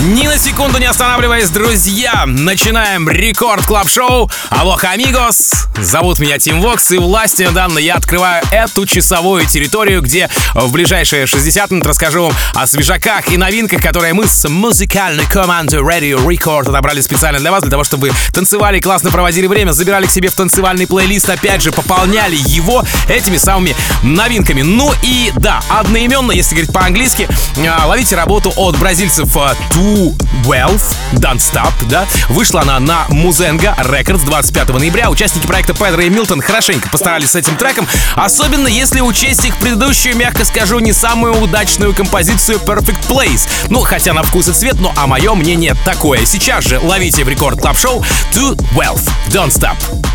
Ни на секунду не останавливаясь, друзья, начинаем Record Club Show Aloha, amigos! Зовут меня Tim Vox, и властью данной я открываю эту часовую территорию, где в ближайшие 60 минут расскажу вам о свежаках и новинках, которые мы с музыкальной командой Radio Record отобрали специально для вас, для того, чтобы танцевали, классно проводили время, забирали к себе в танцевальный плейлист, опять же, пополняли его этими самыми новинками. Ну и да, одноименно, если говорить по-английски, а, ловите работу от бразильцев а, To Wealth, Don't Stop, да. Вышла она на Музенга Records 25 ноября. Участники проекта Педро и Милтон хорошенько постарались с этим треком, особенно если учесть их предыдущую, мягко скажу, не самую удачную композицию Perfect Place. Ну, хотя на вкус и цвет, ну а мое мнение такое. Сейчас же ловите в рекорд клаб шоу To Wealth, Don't Stop.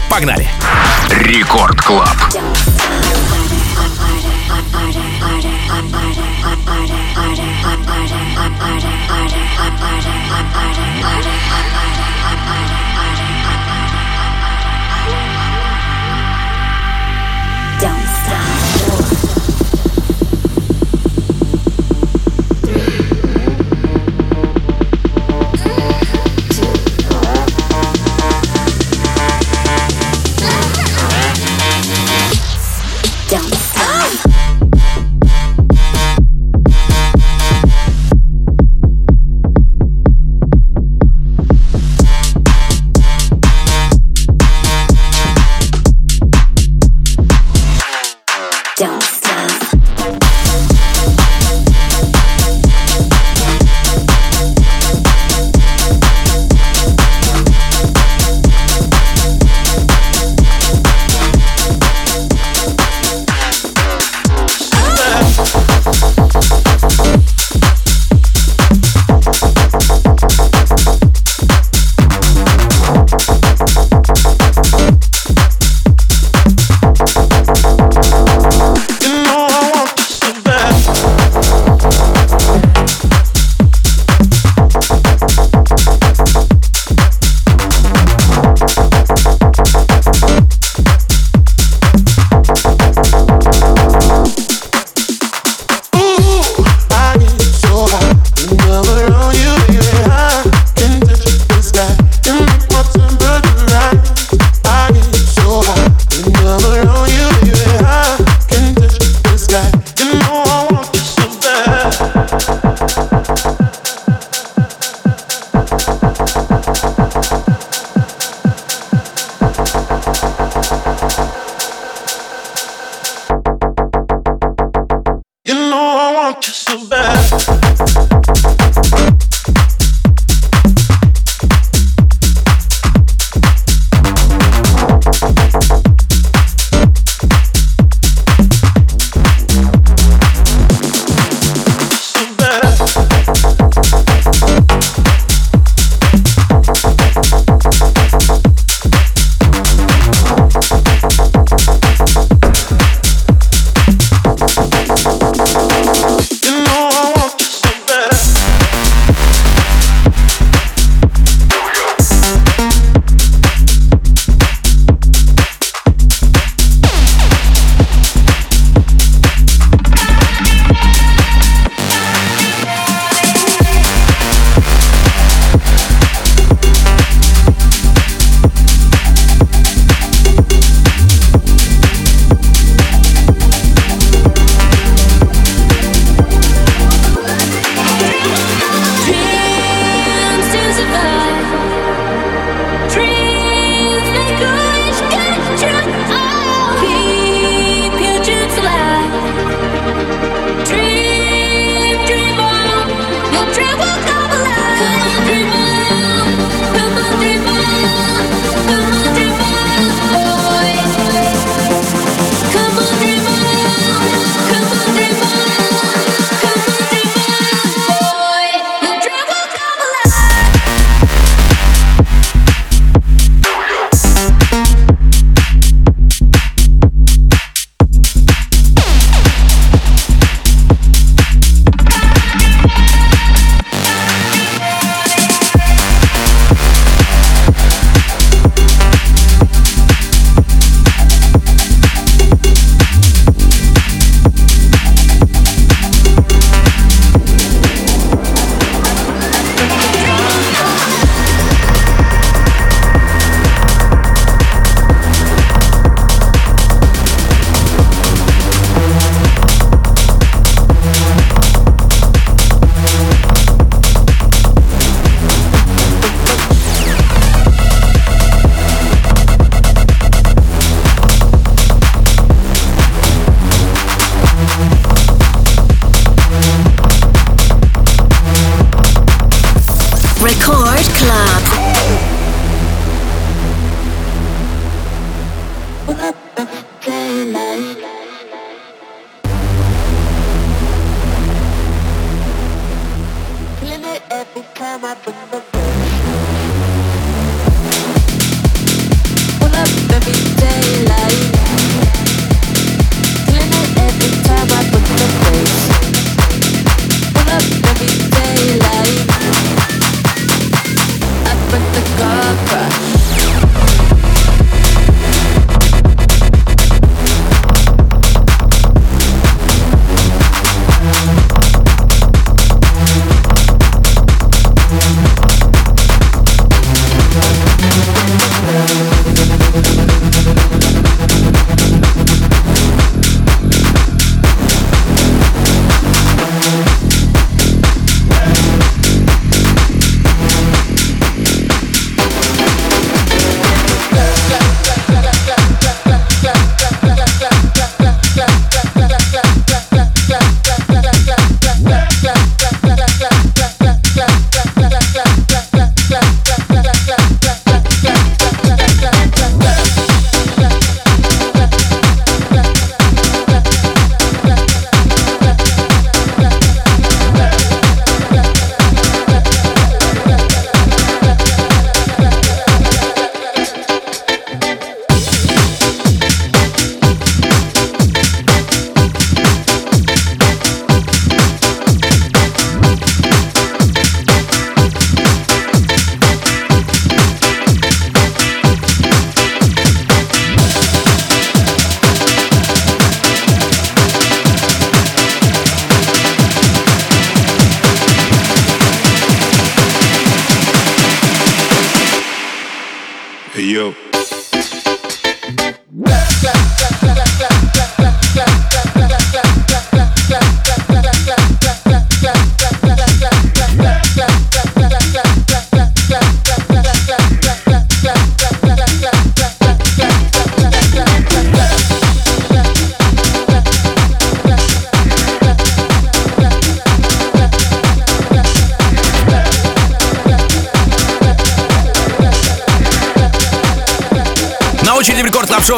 Погнали! Рекорд Клаб.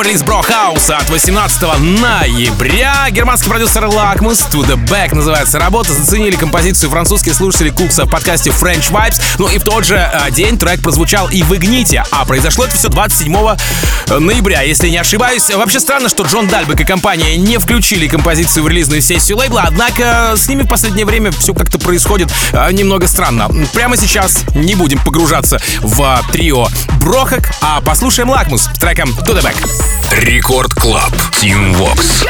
Релиз Бро от 18 ноября. Германский продюсер Лакмус To The Back называется работа. Заценили композицию французские слушатели Кукса в подкасте French Vibes. Ну и в тот же э, день трек прозвучал и в Игните. А произошло это все 27 ноября, если не ошибаюсь. Вообще странно, что Джон Дальбек и компания не включили композицию в релизную сессию лейбла, однако с ними в последнее время все как-то происходит э, немного странно. Прямо сейчас не будем погружаться в трио Brohug, а послушаем Лакмус с треком To The Back. Record Club. Tim Vox.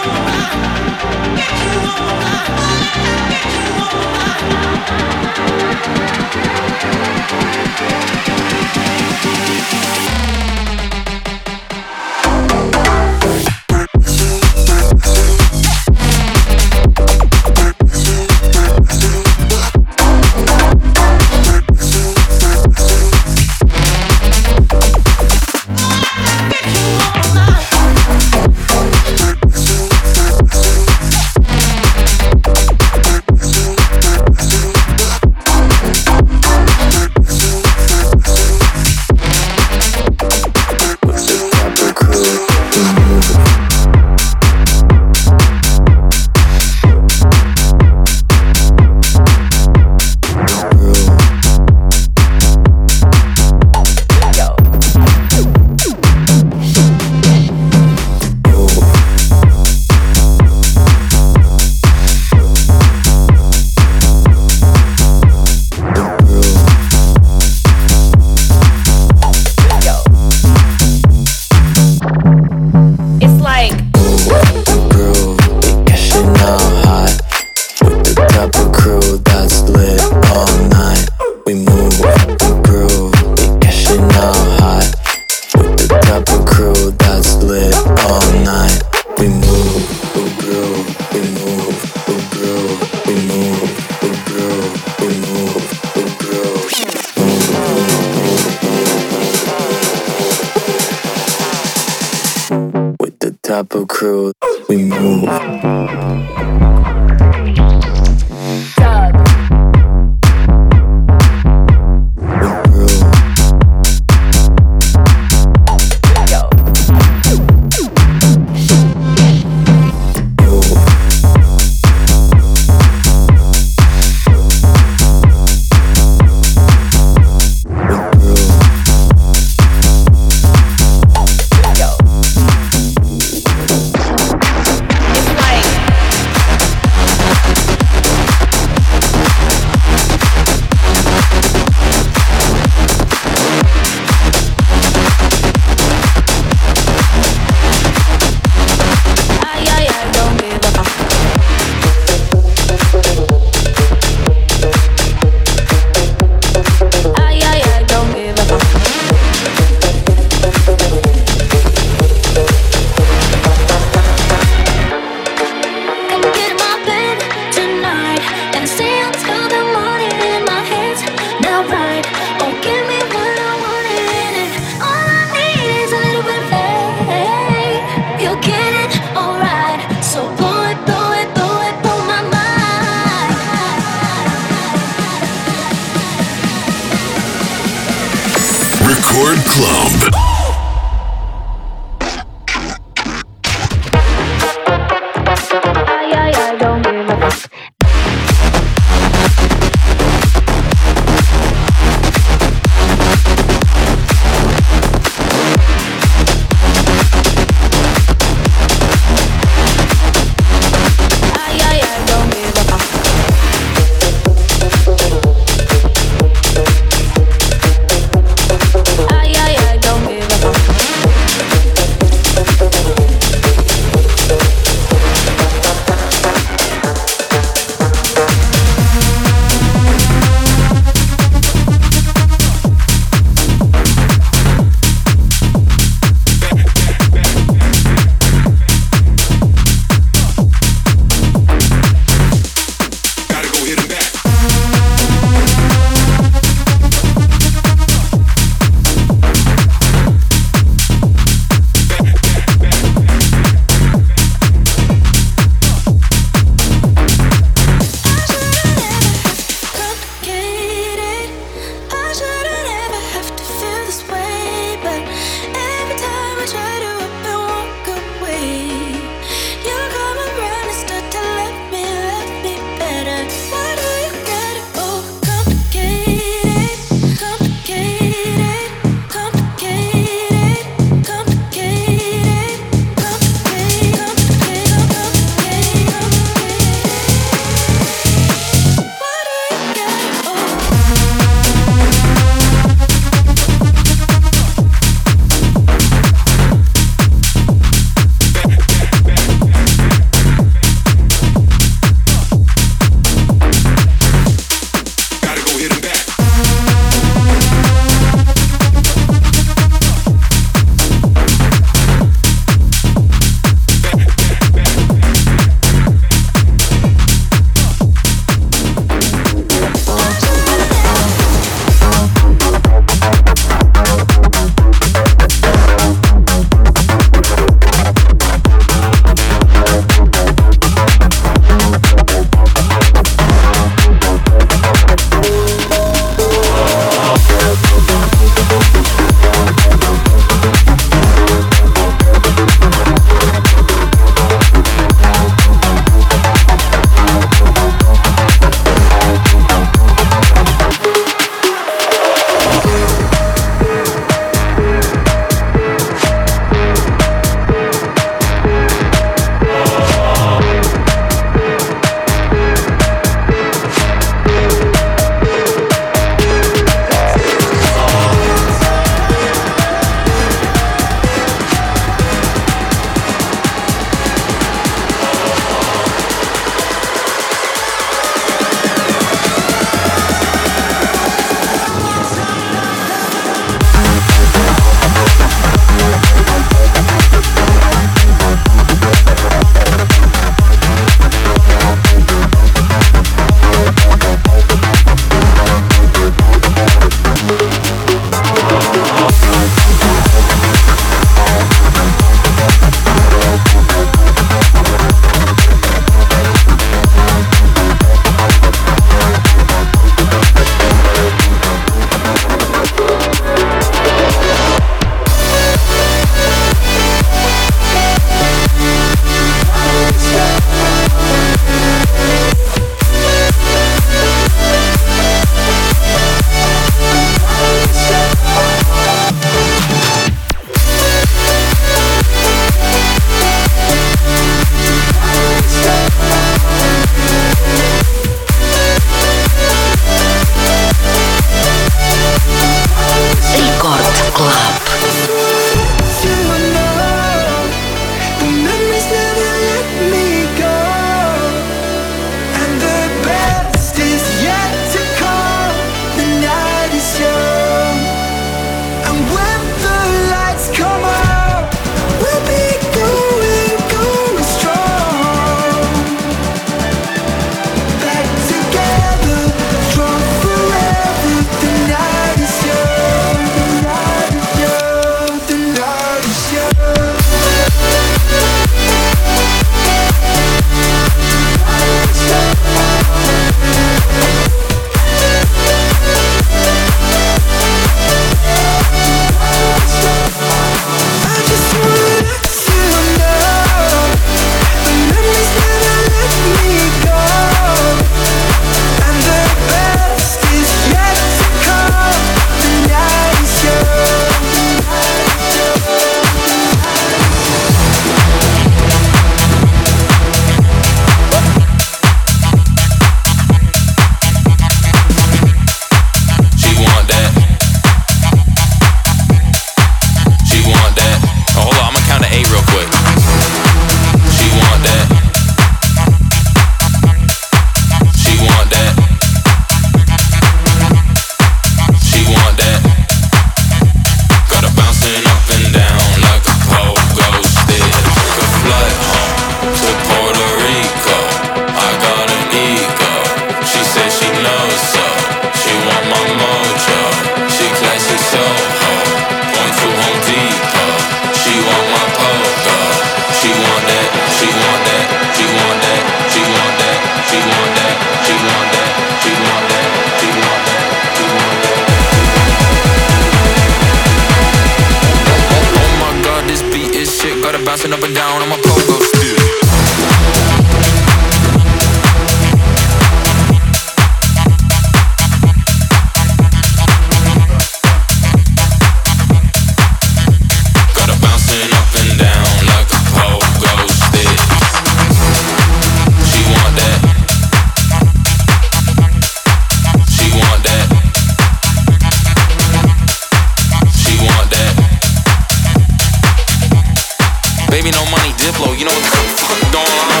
Baby, no money, Diplo. You know what the fuck going on?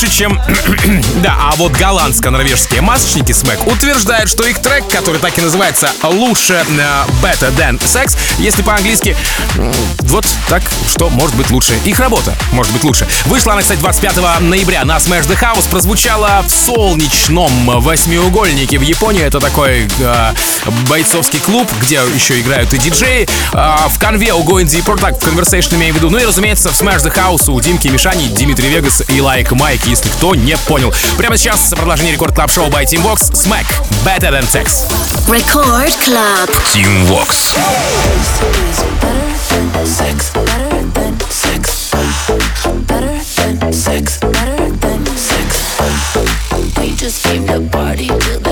Лучше, чем... да, а вот голландско-норвежские масочники Smack утверждают, что их трек, который так и называется «Лучше э, Better Than Sex», если по-английски, вот так, что может быть лучше. Их работа может быть лучше. Вышла она, кстати, 25 ноября на Smash the House, прозвучала в солнечном восьмиугольнике в Японии. Это такой э, бойцовский клуб, где еще играют и диджеи. Э, в конве у Going Deeper, так, в Conversation имею в виду. Ну и, разумеется, в Smash the House у Димки Мишани, Dimitri Vegas и Like Mike, если кто не понял. Прямо сейчас продолжение Record Club Show by Tim Vox Smack Better Than Sex. Record Club. Team Vox. Sex, better than sex. Better than sex. Better than sex. We just came to party till the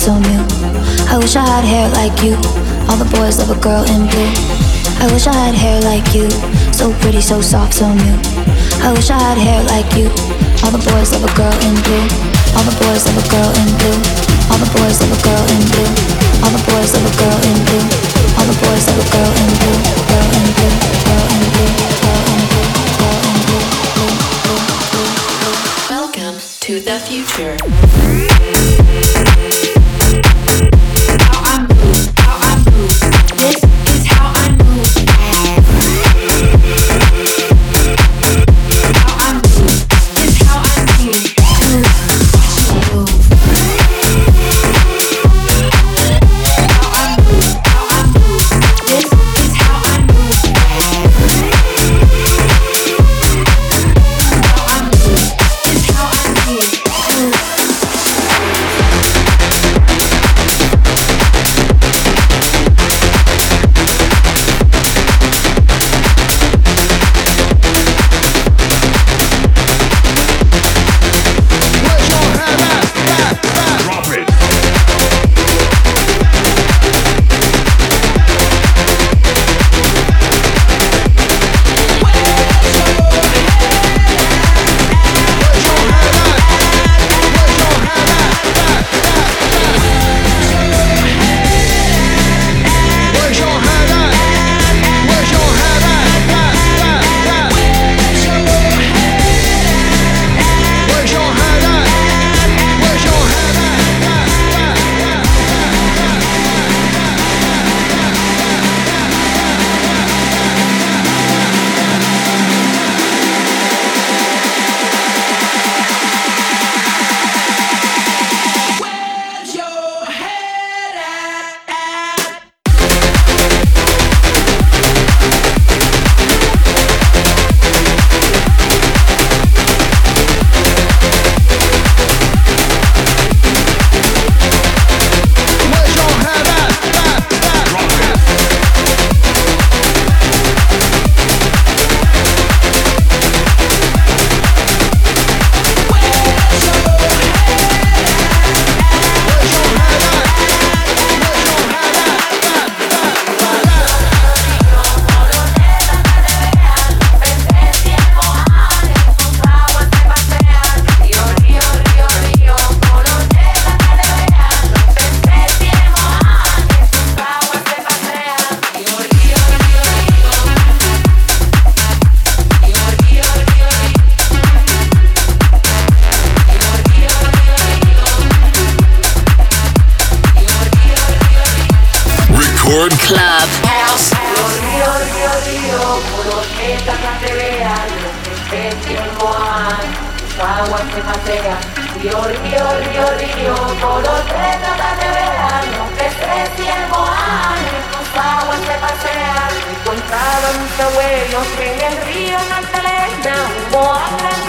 so new. I wish I had hair like you, all the boys love a girl in blue. I wish I had hair like you, so pretty, so soft, so new. I wish I had hair like you, all the boys love a girl in blue. All the boys love a girl in blue. All the boys love a girl in blue. All the boys love a girl in blue. All the boys love a girl in blue. Girl in blue. Girl in blue. Girl in blue. Girl in blue. Welcome to the future. Record Club. Río, por los de moan, sus aguas se pasean. Río, río, río, río, por los pétalas de veas, los especies moan, sus aguas se pasean. Encontraron mis abuelos en el río Magdalena, un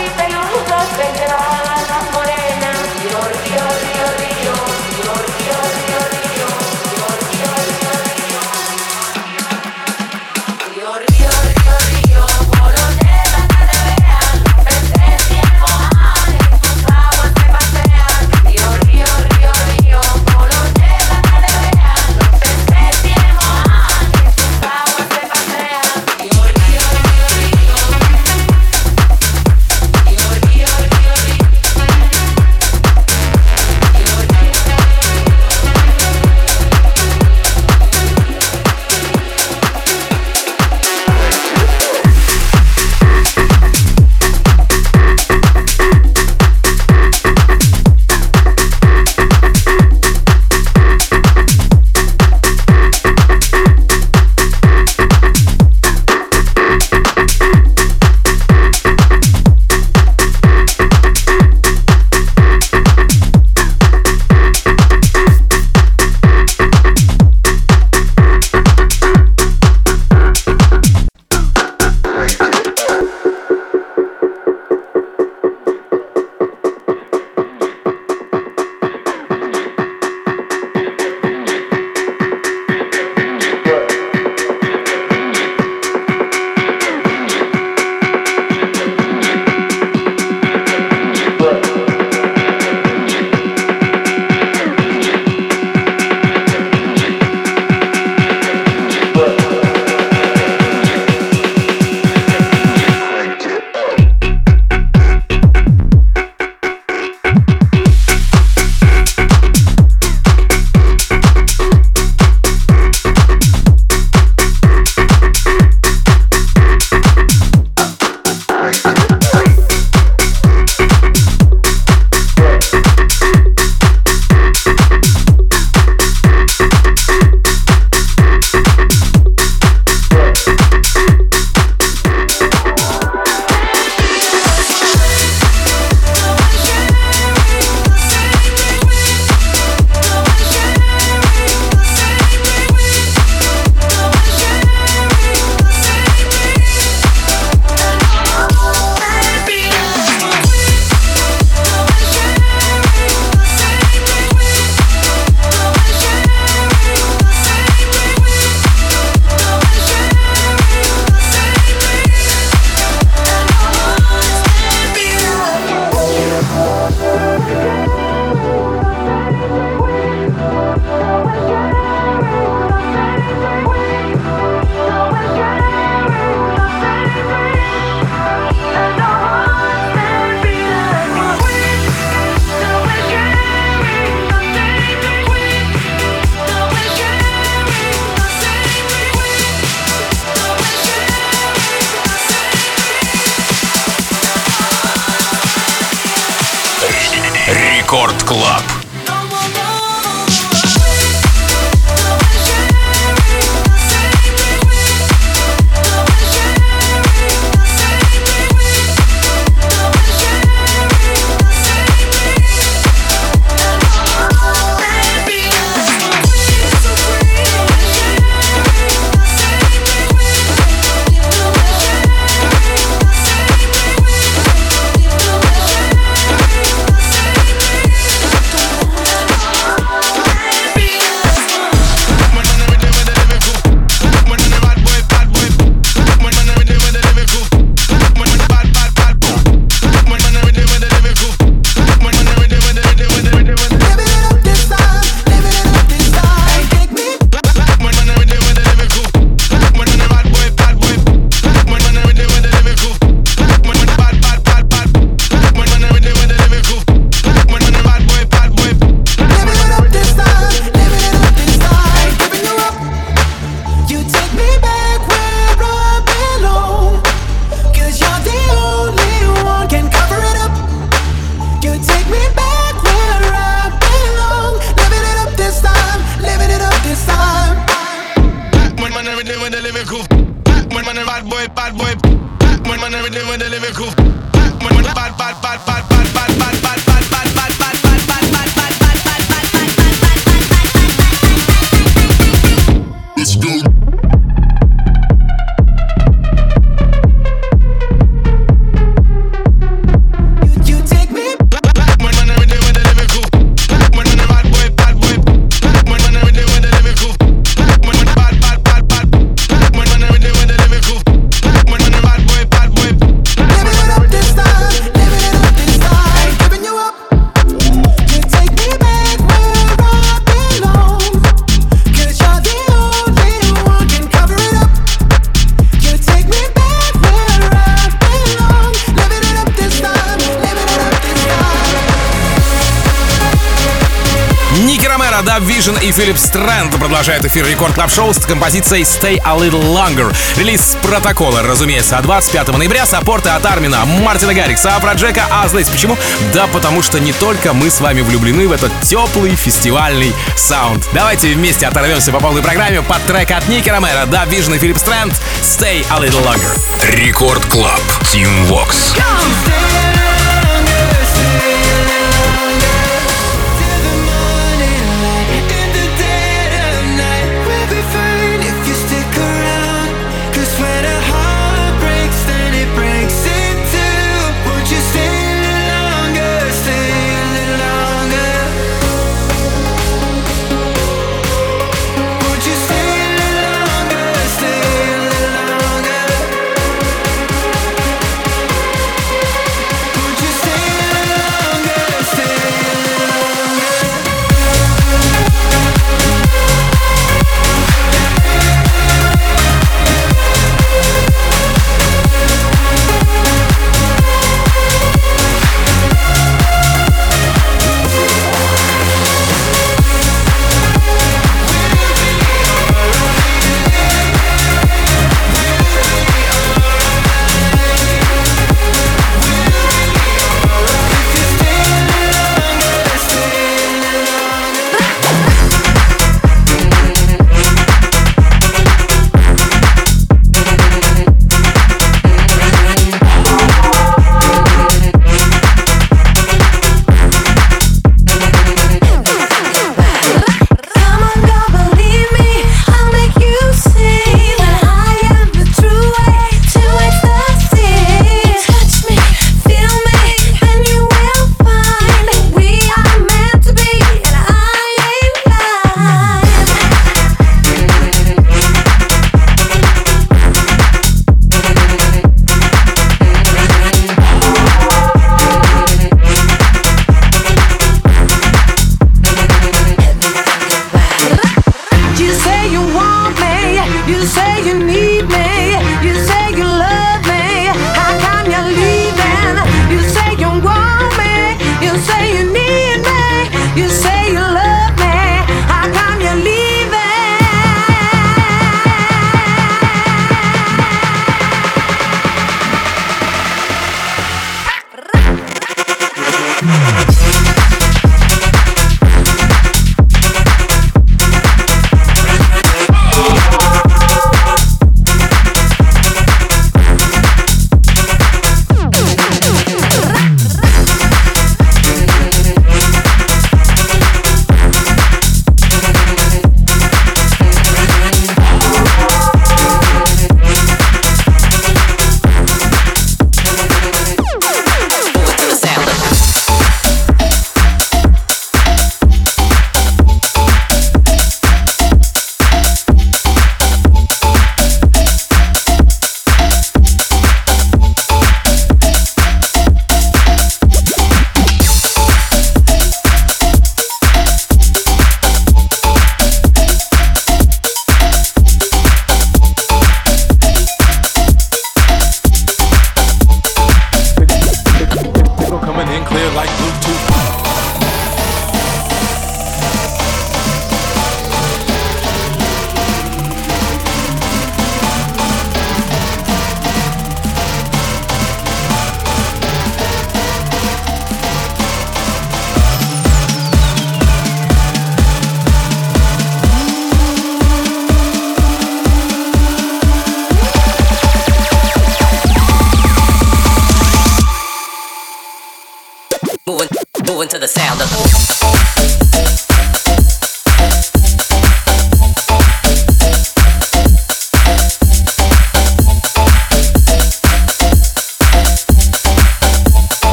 Vision и Philip Strand продолжают эфир Record Club Show с композицией Stay a Little Longer. Релиз протокола, разумеется, 25 ноября. Саппорты от Армина, Мартина Гаррикса, Афроджека, Азлейс. Почему? Да потому что не только мы с вами влюблены в этот теплый фестивальный саунд. Давайте вместе оторвемся по полной программе под трек от Nicky Romero, DubVision и Philip Strand Stay a Little Longer. Record Club. Tim Vox. Would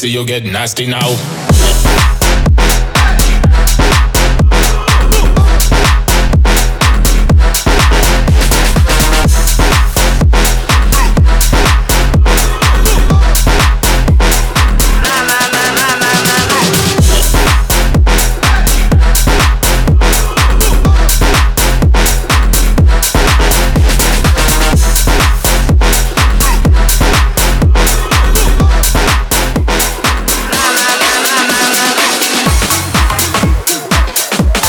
see you'll get nasty now.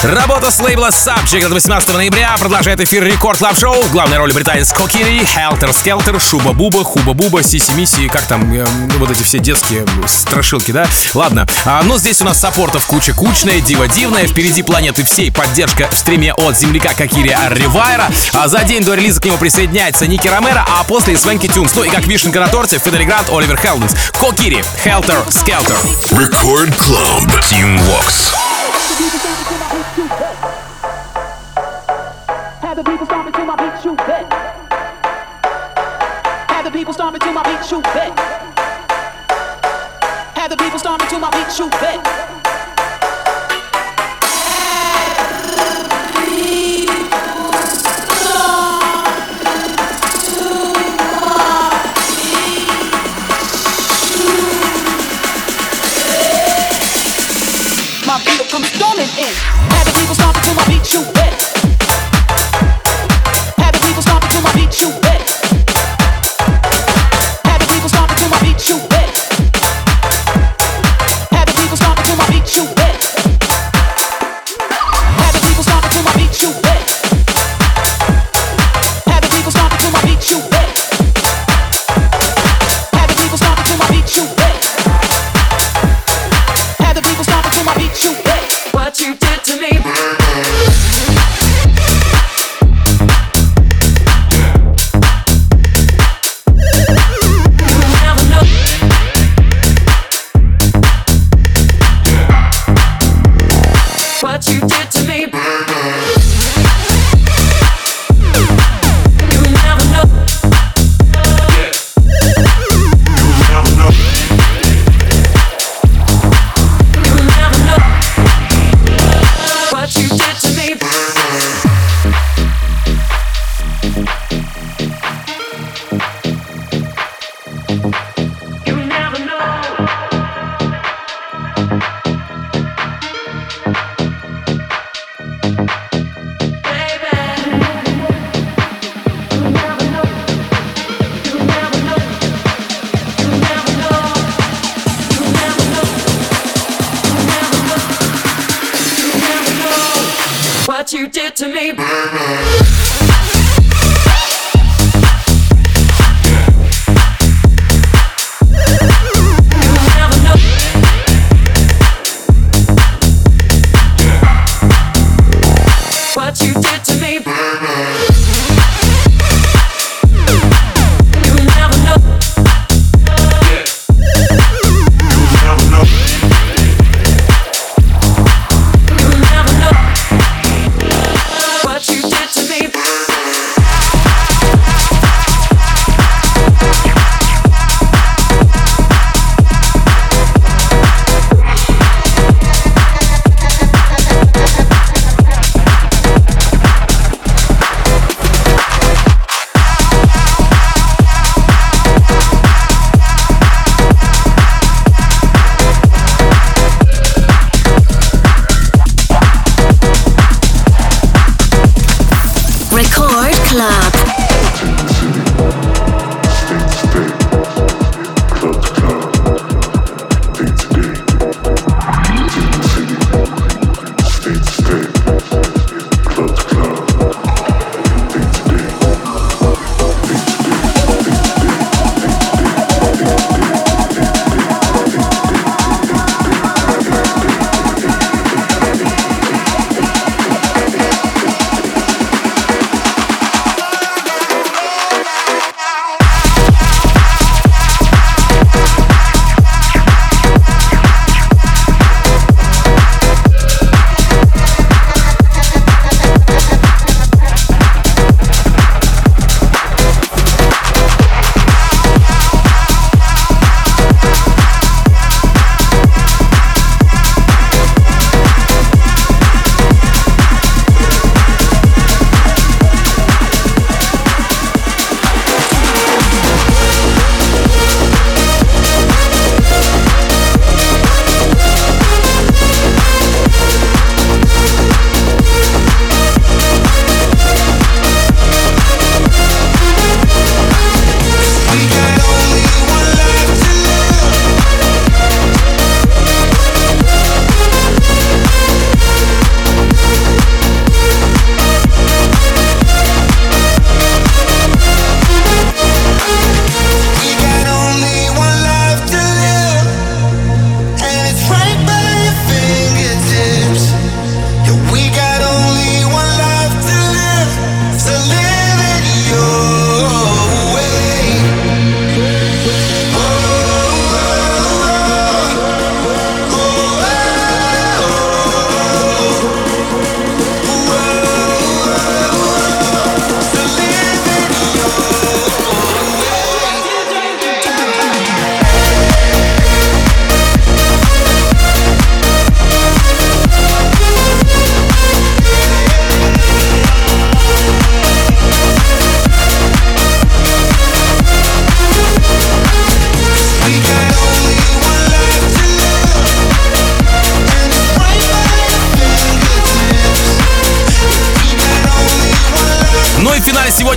Работа с лейбла Subject от 18 ноября продолжает эфир Record Club Show. Главной роли британец Kokiri, Helter Skelter, Шуба Буба, Хуба Буба, Сиси Миси, как там, э, вот эти все детские страшилки, да? Ладно, а, ну здесь у нас саппортов куча кучная, дива дивная, впереди планеты всей поддержка в стриме от земляка Kokiri Ривайра, а за день до релиза к нему присоединяется Nicky Romero, а после Swanky Tunes, ну и как вишенка на торте, Fedde Le Grand, Oliver Heldens, Kokiri, Helter Skelter. Record Club. Team Vox. The people stomping to my beat, shoot back. Have the people stomping to my beat, shoot back. Have the people stomping to my beat, shoot back.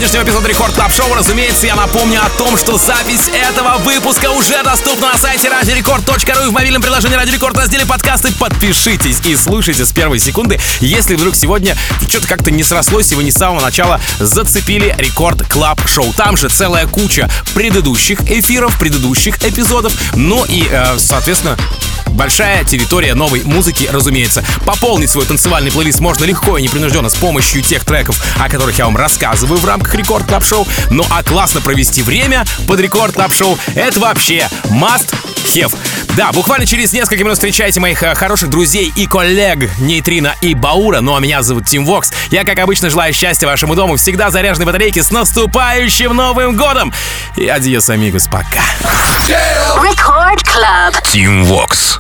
Сегодняшнего эпизода Record Club Show. Разумеется, я напомню о том, что запись этого выпуска уже доступна на сайте radiorecord.ru и в мобильном приложении Радио Рекорд разделе подкасты. Подпишитесь и слушайте с первой секунды, если вдруг сегодня что-то как-то не срослось и вы не с самого начала зацепили Record Club Show. Там же целая куча предыдущих эфиров, предыдущих эпизодов, ну и, э, соответственно, Большая территория новой музыки, разумеется. Пополнить свой танцевальный плейлист можно легко и непринужденно с помощью тех треков, о которых я вам рассказываю в рамках Record Club Show. Ну а классно провести время под Record Club Show — это вообще must have. Да, буквально через несколько минут встречайте моих э, хороших друзей и коллег Нейтрина и Баура. Ну а меня зовут Tim Vox. Я, как обычно, желаю счастья вашему дому, всегда заряженной батарейки с наступающим Новым Годом! И adiós, amigos, пока! Record Club. Tim Vox.